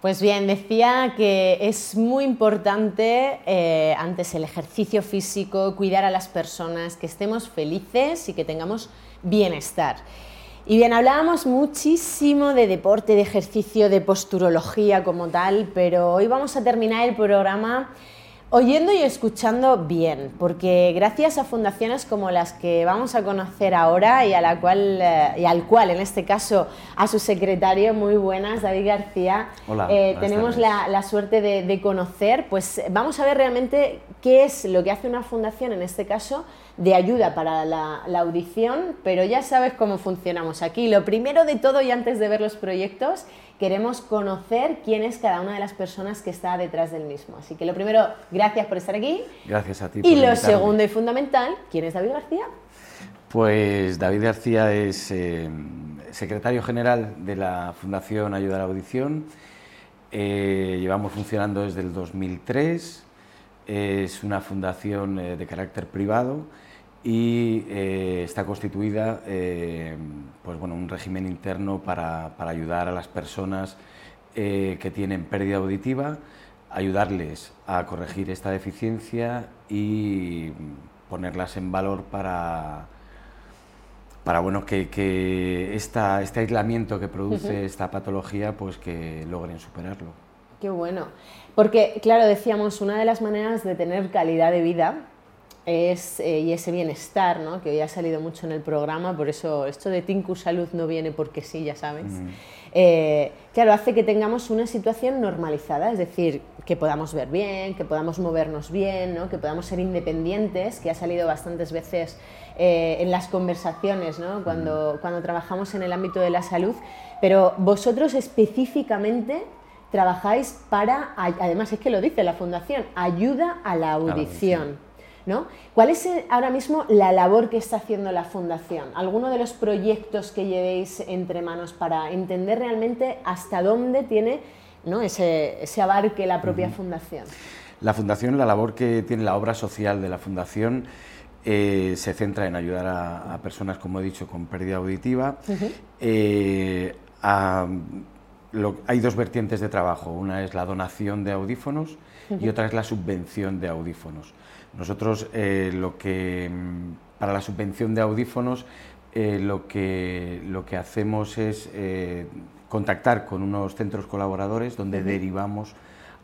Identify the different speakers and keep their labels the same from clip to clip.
Speaker 1: Pues bien, decía que es muy importante eh, antes el ejercicio físico, cuidar a las personas, que estemos felices y que tengamos bienestar. Y bien, hablábamos muchísimo de deporte, de ejercicio, de posturología como tal, pero hoy vamos a terminar el programa Oyendo y escuchando bien, porque gracias a fundaciones como las que vamos a conocer ahora y, a la cual, eh, y al cual, en este caso, a su secretario, muy buenas, David García, eh, tenemos la, suerte de, conocer, pues vamos a ver realmente qué es lo que hace una fundación, en este caso, de ayuda para la, la audición, pero ya sabes cómo funcionamos aquí. Lo primero de todo y antes de ver los proyectos queremos conocer quién es cada una de las personas que está detrás del mismo. Así que lo primero, gracias por estar aquí.
Speaker 2: Gracias a ti.
Speaker 1: y lo segundo y fundamental, ¿quién es David García?
Speaker 2: Pues David García es eh, secretario general de la Fundación Ayuda a la Audición. Eh, llevamos funcionando desde el 2003. Es una fundación eh, de carácter privado y eh, está constituida eh, pues bueno, un régimen interno para, para ayudar a las personas eh, que tienen pérdida auditiva, ayudarles a corregir esta deficiencia y ponerlas en valor para, para bueno, que, que esta, este aislamiento que produce esta patología pues que logren superarlo.
Speaker 1: Qué bueno, porque claro, decíamos, una de las maneras de tener calidad de vida es, eh, y ese bienestar, ¿no? que hoy ha salido mucho en el programa, por eso esto de Tinku Salud no viene porque sí, ya sabes. Mm. Eh, claro, hace que tengamos una situación normalizada, es decir, que podamos ver bien, que podamos movernos bien, ¿no? que podamos ser independientes, que ha salido bastantes veces eh, en las conversaciones ¿no? cuando, mm. cuando trabajamos en el ámbito de la salud, pero vosotros específicamente trabajáis para, además es que lo dice la Fundación, ayuda a la audición. ¿Cuál es eh, ahora mismo la labor que está haciendo la Fundación? ¿Alguno de los proyectos que llevéis entre manos para entender realmente hasta dónde tiene ese, abarque la propia Fundación?
Speaker 2: La Fundación, la labor que tiene la obra social de la Fundación eh, se centra en ayudar a, personas, como he dicho, con pérdida auditiva. Eh, hay dos vertientes de trabajo. Una es la donación de audífonos y otra es la subvención de audífonos. Nosotros eh, lo que mm, para la subvención de audífonos eh, lo, que, lo que hacemos es eh, contactar con unos centros colaboradores donde derivamos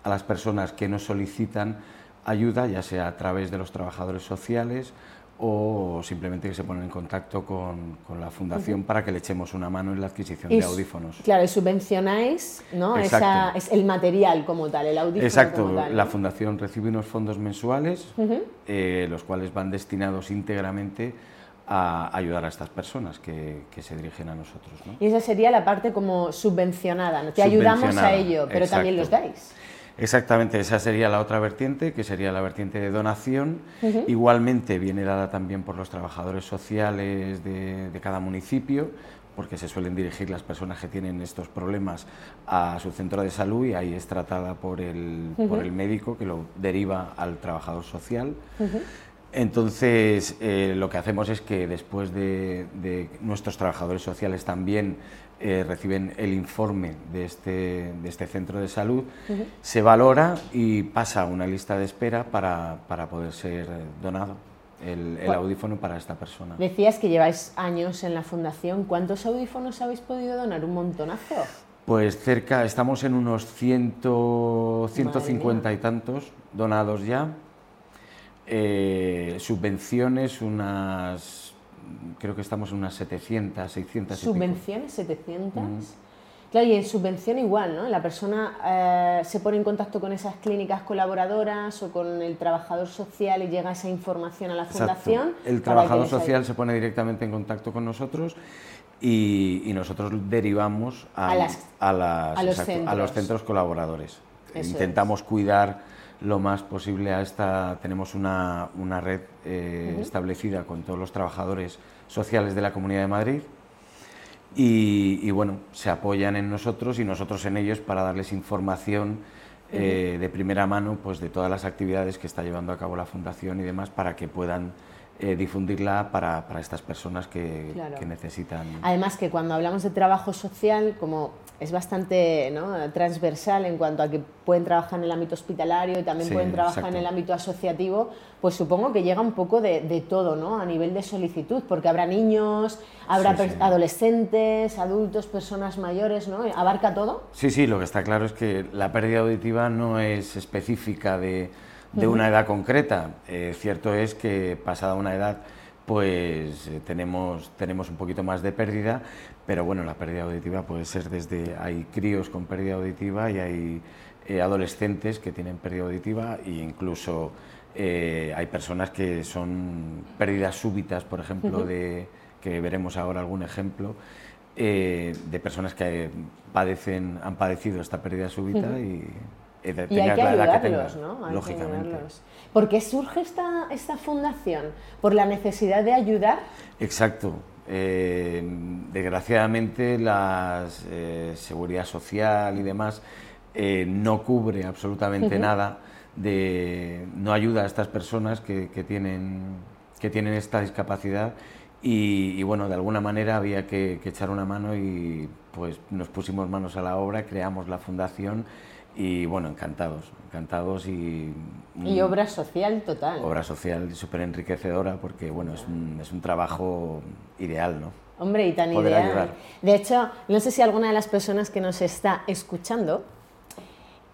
Speaker 2: a las personas que nos solicitan ayuda, ya sea a través de los trabajadores sociales o simplemente que se ponen en contacto con, con la fundación para que le echemos una mano en la adquisición de audífonos.
Speaker 1: Claro, y subvencionáis ¿no? Esa, es el material como tal, el audífono.
Speaker 2: Exacto, la fundación recibe unos fondos mensuales, eh, los cuales van destinados íntegramente a ayudar a estas personas que, que se dirigen a nosotros. ¿no?
Speaker 1: Y esa sería la parte como subvencionada, te ayudamos a ello, pero también los dais.
Speaker 2: Exactamente, esa sería la otra vertiente, que sería la vertiente de donación. Igualmente viene dada también por los trabajadores sociales de, cada municipio, porque se suelen dirigir las personas que tienen estos problemas a su centro de salud y ahí es tratada por el, por el médico que lo deriva al trabajador social. Entonces, eh, lo que hacemos es que después de, de nuestros trabajadores sociales también eh, reciben el informe de este, de este centro de salud, se valora y pasa a una lista de espera para, para poder ser donado el, el audífono para esta persona.
Speaker 1: Decías que lleváis años en la fundación. ¿Cuántos audífonos habéis podido donar? ¿Un montonazo?
Speaker 2: Pues cerca, estamos en unos 100, 150 y tantos donados ya. Eh, subvenciones unas creo que estamos en unas 700, 600.
Speaker 1: ¿Subvenciones 700? Claro, y en subvención igual, ¿no? La persona eh, se pone en contacto con esas clínicas colaboradoras o con el trabajador social y llega esa información a la fundación.
Speaker 2: El trabajador social se pone directamente en contacto con nosotros y, nosotros derivamos a, los, centros. colaboradores. Intentamos cuidar lo más posible a esta. Tenemos una, una red eh, establecida con todos los trabajadores sociales de la Comunidad de Madrid y, bueno, se apoyan en nosotros y nosotros en ellos para darles información eh, de primera mano pues, de todas las actividades que está llevando a cabo la Fundación y demás para que puedan eh, difundirla para, para, estas personas que, que, necesitan.
Speaker 1: Además que cuando hablamos de trabajo social, como es bastante transversal en cuanto a que pueden trabajar en el ámbito hospitalario y también pueden trabajar en el ámbito asociativo, pues supongo que llega un poco de, todo, ¿no? A nivel de solicitud, porque habrá niños, habrá adolescentes, adultos, personas mayores, ¿no? ¿Abarca todo?
Speaker 2: Sí, sí, lo que está claro es que la pérdida auditiva no es específica de, una edad concreta. Eh, cierto es que pasada una edad pues eh, tenemos, tenemos un poquito más de pérdida, pero bueno, la pérdida auditiva puede ser desde, hay críos con pérdida auditiva y hay eh, adolescentes que tienen pérdida auditiva e incluso eh, hay personas que son pérdidas súbitas, por ejemplo, de, que veremos ahora algún ejemplo, de personas que padecen, han padecido esta pérdida súbita y
Speaker 1: y hay que ayudarlos, ¿no? lógicamente. ¿Por qué surge esta, esta fundación? ¿Por la necesidad de ayudar?
Speaker 2: Exacto. Eh, desgraciadamente la eh, seguridad social y demás eh, no cubre absolutamente nada, de, no ayuda a estas personas que, tienen, que tienen esta discapacidad y, bueno, de alguna manera había que, que echar una mano y pues nos pusimos manos a la obra, creamos la fundación y bueno, encantados, encantados y...
Speaker 1: Y obra social total.
Speaker 2: Obra social súper enriquecedora porque bueno, es un, es un trabajo ideal, ¿no?
Speaker 1: Hombre, y tan ideal. De hecho, no sé si alguna de las personas que nos está escuchando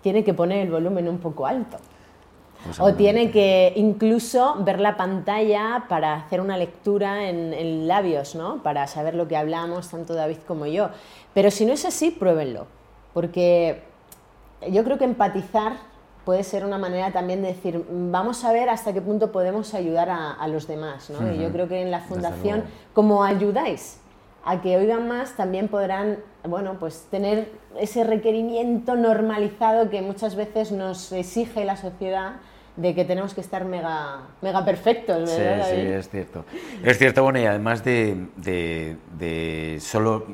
Speaker 1: tiene que poner el volumen un poco alto. Pues o tiene que incluso ver la pantalla para hacer una lectura en, en, labios, ¿no? Para saber lo que hablamos, tanto David como yo. Pero si no es así, pruébenlo. Porque yo creo que empatizar puede ser una manera también de decir, vamos a ver hasta qué punto podemos ayudar a, los demás. ¿no? Y yo creo que en la fundación, como ayudáis a que oigan más, también podrán bueno, pues tener ese requerimiento normalizado que muchas veces nos exige la sociedad de que tenemos que estar mega, mega perfectos,
Speaker 2: ¿verdad? Sí, sí, es cierto. Es cierto, bueno, y además de, de, solo,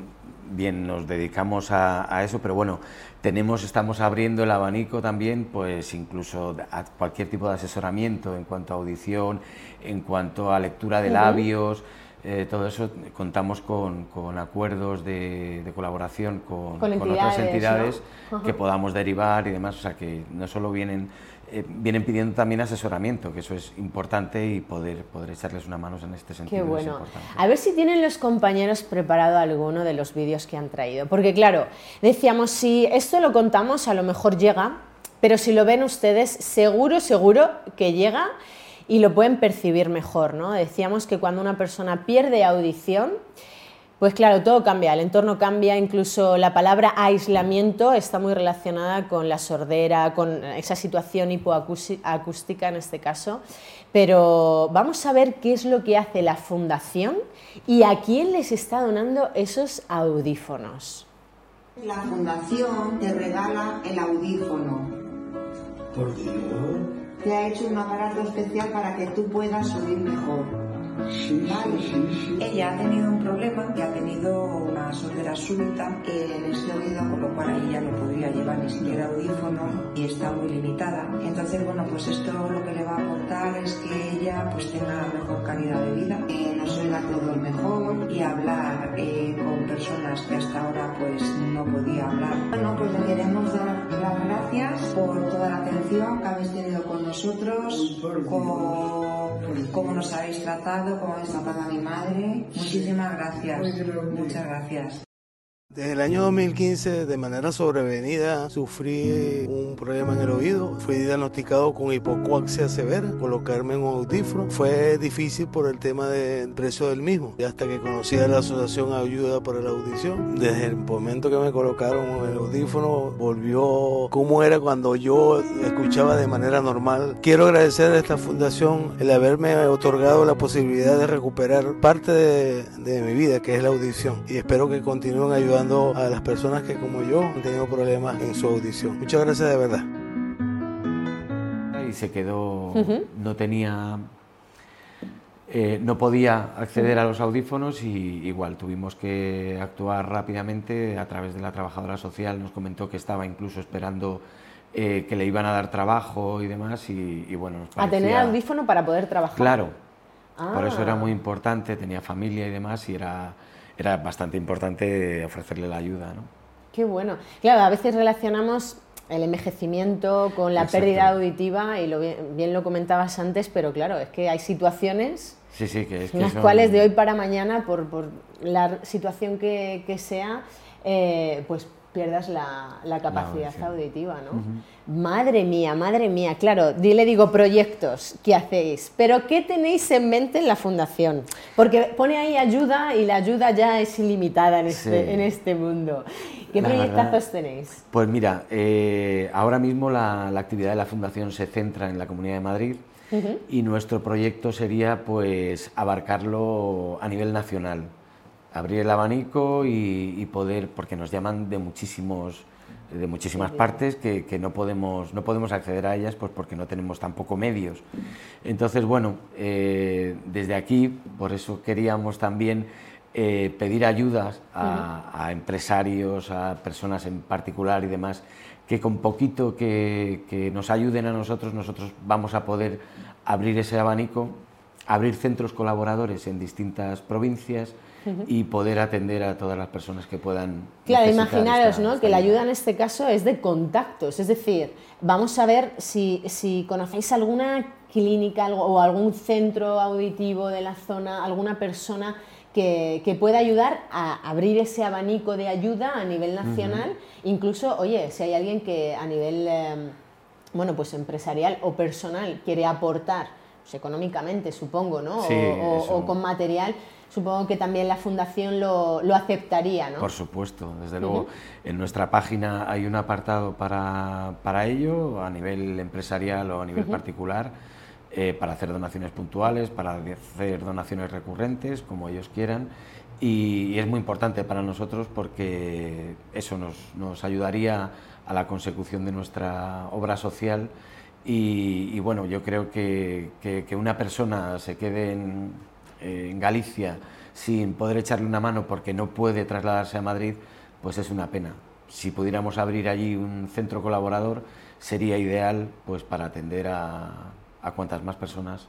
Speaker 2: bien, nos dedicamos a, a eso, pero bueno, tenemos, estamos abriendo el abanico también, pues incluso a cualquier tipo de asesoramiento en cuanto a audición, en cuanto a lectura de labios, eh, todo eso contamos con, con acuerdos de, de, colaboración con, con, otras entidades que podamos derivar y demás, o sea que no solo vienen eh, vienen pidiendo también asesoramiento, que eso es importante y poder, poder echarles una mano en este sentido.
Speaker 1: Qué bueno. a ver si tienen los compañeros preparado alguno de los vídeos que han traído. Porque claro, decíamos, si esto lo contamos, a lo mejor llega, pero si lo ven ustedes, seguro, seguro que llega y lo pueden percibir mejor. ¿no? Decíamos que cuando una persona pierde audición, pues claro, todo cambia, el entorno cambia, incluso la palabra aislamiento está muy relacionada con la sordera, con esa situación hipoacústica en este caso. Pero vamos a ver qué es lo que hace la fundación y a quién les está donando esos audífonos.
Speaker 3: La fundación te regala el audífono.
Speaker 4: Por Dios.
Speaker 3: Te ha hecho un aparato especial para que tú puedas oír mejor. Ella ha tenido un problema que ha tenido una sordera súbita en este oído, con lo cual ella no podría llevar ni siquiera audífono y está muy limitada. Entonces, bueno, pues esto lo que le va a aportar es que ella pues tenga mejor calidad de vida, eh, nos oiga todo mejor y hablar eh, con personas que hasta ahora pues no podía hablar. Bueno, pues le queremos dar las gracias por toda la atención que habéis tenido con nosotros, con cómo nos habéis tratado, cómo habéis tratado a mi madre. Muchísimas gracias. Muchas gracias.
Speaker 4: Desde el año 2015, de manera sobrevenida, sufrí un problema en el oído. Fui diagnosticado con hipocoaxia severa, colocarme en un audífono. Fue difícil por el tema del precio del mismo. Y hasta que conocí a la Asociación Ayuda para la Audición, desde el momento que me colocaron el audífono, volvió como era cuando yo escuchaba de manera normal. Quiero agradecer a esta fundación el haberme otorgado la posibilidad de recuperar parte de, de mi vida, que es la audición. Y espero que continúen ayudando a las personas que como yo han tenido problemas en su audición. Muchas gracias de verdad.
Speaker 2: Y se quedó, no tenía, eh, no podía acceder a los audífonos y igual tuvimos que actuar rápidamente a través de la trabajadora social. Nos comentó que estaba incluso esperando eh, que le iban a dar trabajo y demás y, bueno.
Speaker 1: A tener audífono para poder trabajar.
Speaker 2: Claro. Por eso era ah. muy importante, tenía familia y demás y era era bastante importante ofrecerle la ayuda. ¿no?
Speaker 1: Qué bueno. Claro, a veces relacionamos el envejecimiento con la pérdida auditiva y lo bien, lo comentabas antes, pero claro, es que hay situaciones
Speaker 2: sí, sí, que
Speaker 1: en las cuales de hoy para mañana, por, por la situación que, que sea, eh, pues pierdas la, la capacidad auditiva, ¿no? Madre mía, madre mía, claro, le digo proyectos, ¿qué hacéis? Pero ¿qué tenéis en mente en la fundación? Porque pone ahí ayuda y la ayuda ya es ilimitada en este, en este mundo. ¿Qué proyectazos tenéis?
Speaker 2: Pues mira, eh, ahora mismo la, la, actividad de la fundación se centra en la Comunidad de Madrid y nuestro proyecto sería pues abarcarlo a nivel nacional abrir el abanico y, poder, porque nos llaman de muchísimos de muchísimas partes que, no, podemos, no podemos acceder a ellas pues porque no tenemos tampoco medios. Entonces, bueno, eh, desde aquí, por eso queríamos también eh, pedir ayudas a, empresarios, a personas en particular y demás, que con poquito que, que nos ayuden a nosotros, nosotros vamos a poder abrir ese abanico, abrir centros colaboradores en distintas provincias, y poder atender a todas las personas que puedan.
Speaker 1: Claro, imaginaros ¿no? que la ayuda en este caso es de contactos, es decir, vamos a ver si, si conocéis alguna clínica o algún centro auditivo de la zona, alguna persona que, que, pueda ayudar a abrir ese abanico de ayuda a nivel nacional, incluso, oye, si hay alguien que a nivel, em, bueno, pues empresarial o personal quiere aportar, pues económicamente supongo, ¿no? o, con material, supongo que también la fundación lo, lo aceptaría, ¿no?
Speaker 2: Por supuesto, desde luego. En nuestra página hay un apartado para, para ello, a nivel empresarial o a nivel particular, eh, para hacer donaciones puntuales, para hacer donaciones recurrentes, como ellos quieran. Y, es muy importante para nosotros porque eso nos, nos ayudaría a la consecución de nuestra obra social. Y, y bueno, yo creo que, que, que una persona se quede en, eh, en Galicia sin poder echarle una mano porque no puede trasladarse a Madrid, pues es una pena. Si pudiéramos abrir allí un centro colaborador, sería ideal pues para atender a, a cuantas más personas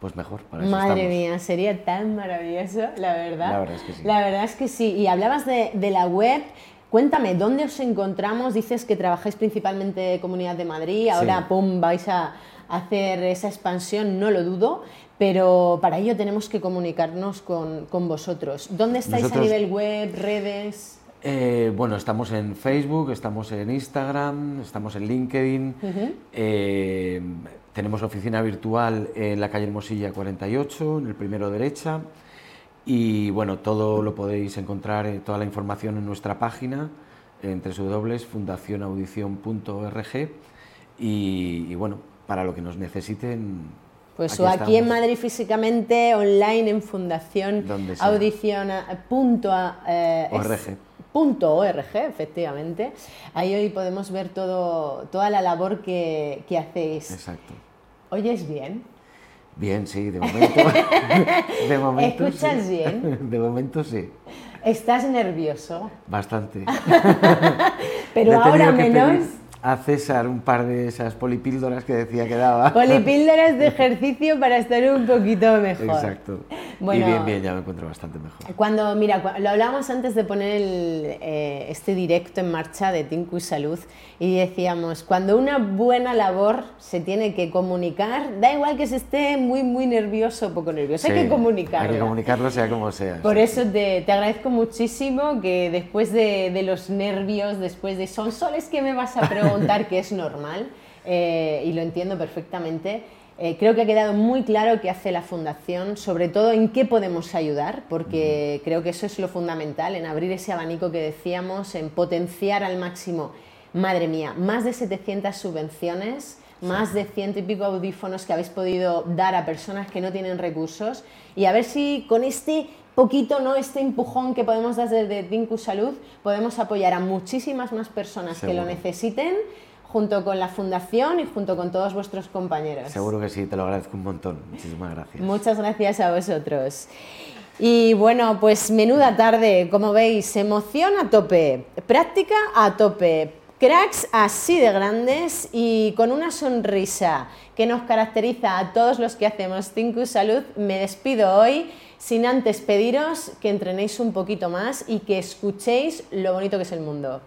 Speaker 2: pues mejor. Para
Speaker 1: Madre mía, sería tan maravilloso, la verdad.
Speaker 2: La verdad es que sí.
Speaker 1: La verdad es que sí. Y hablabas de, de la web. Cuéntame, ¿dónde os encontramos? Dices que trabajáis principalmente Comunidad de Madrid, ahora, pum, vais a hacer esa expansión, no lo dudo, pero para ello tenemos que comunicarnos con, con vosotros. ¿Dónde estáis a nivel web, redes?
Speaker 2: Eh, bueno, estamos en Facebook, estamos en Instagram, estamos en LinkedIn, eh, tenemos oficina virtual en la calle Hermosilla 48, en el primero derecha, y bueno, todo lo podéis encontrar, eh, toda la información en nuestra página, en www.fundacionaudición.org, y, y bueno, para lo que nos necesiten,
Speaker 1: pues o aquí en Madrid físicamente, online en Fundación punto,
Speaker 2: eh,
Speaker 1: org. efectivamente. Ahí hoy podemos ver todo, toda la labor que, que hacéis.
Speaker 2: Exacto.
Speaker 1: ¿Oyes bien?
Speaker 2: Bien, sí, de momento.
Speaker 1: de momento ¿Escuchas bien?
Speaker 2: De momento sí.
Speaker 1: ¿Estás nervioso?
Speaker 2: Bastante.
Speaker 1: Pero ahora menos
Speaker 2: a César un par de esas polipíldoras que decía que daba.
Speaker 1: Polipíldoras de ejercicio para estar un poquito mejor.
Speaker 2: Exacto. y bien, bien, ya me encuentro bastante mejor.
Speaker 1: Cuando, mira, lo hablábamos antes de poner eh, este directo en marcha de Tinku y Salud y decíamos, cuando una buena labor se tiene que comunicar, da igual que se esté muy, muy nervioso o poco nervioso, hay que comunicarlo.
Speaker 2: Hay que comunicarlo sea como sea.
Speaker 1: Por eso te, te, agradezco muchísimo que después de, de los nervios, después de son soles que me vas a preguntar, preguntar que es normal eh, y lo entiendo perfectamente. Eh, creo que ha quedado muy claro qué hace la Fundación, sobre todo en qué podemos ayudar, porque creo que eso es lo fundamental, en abrir ese abanico que decíamos, en potenciar al máximo. Madre mía, más de 700 subvenciones, más de ciento y pico audífonos que habéis podido dar a personas que no tienen recursos y a ver si con este poquito, ¿no? Este empujón que podemos dar desde Dinku Salud, podemos apoyar a muchísimas más personas que lo necesiten junto con la fundación y junto con todos vuestros compañeros.
Speaker 2: Seguro que sí, te lo agradezco un montón. Muchísimas gracias.
Speaker 1: Muchas gracias a vosotros. Y bueno, pues menuda tarde, como veis, emoción a tope, práctica a tope, cracks así de grandes y con una sonrisa que nos caracteriza a todos los que hacemos Tinku Salud, me despido hoy sin antes pediros que entrenéis un poquito más y que escuchéis lo bonito que es el mundo.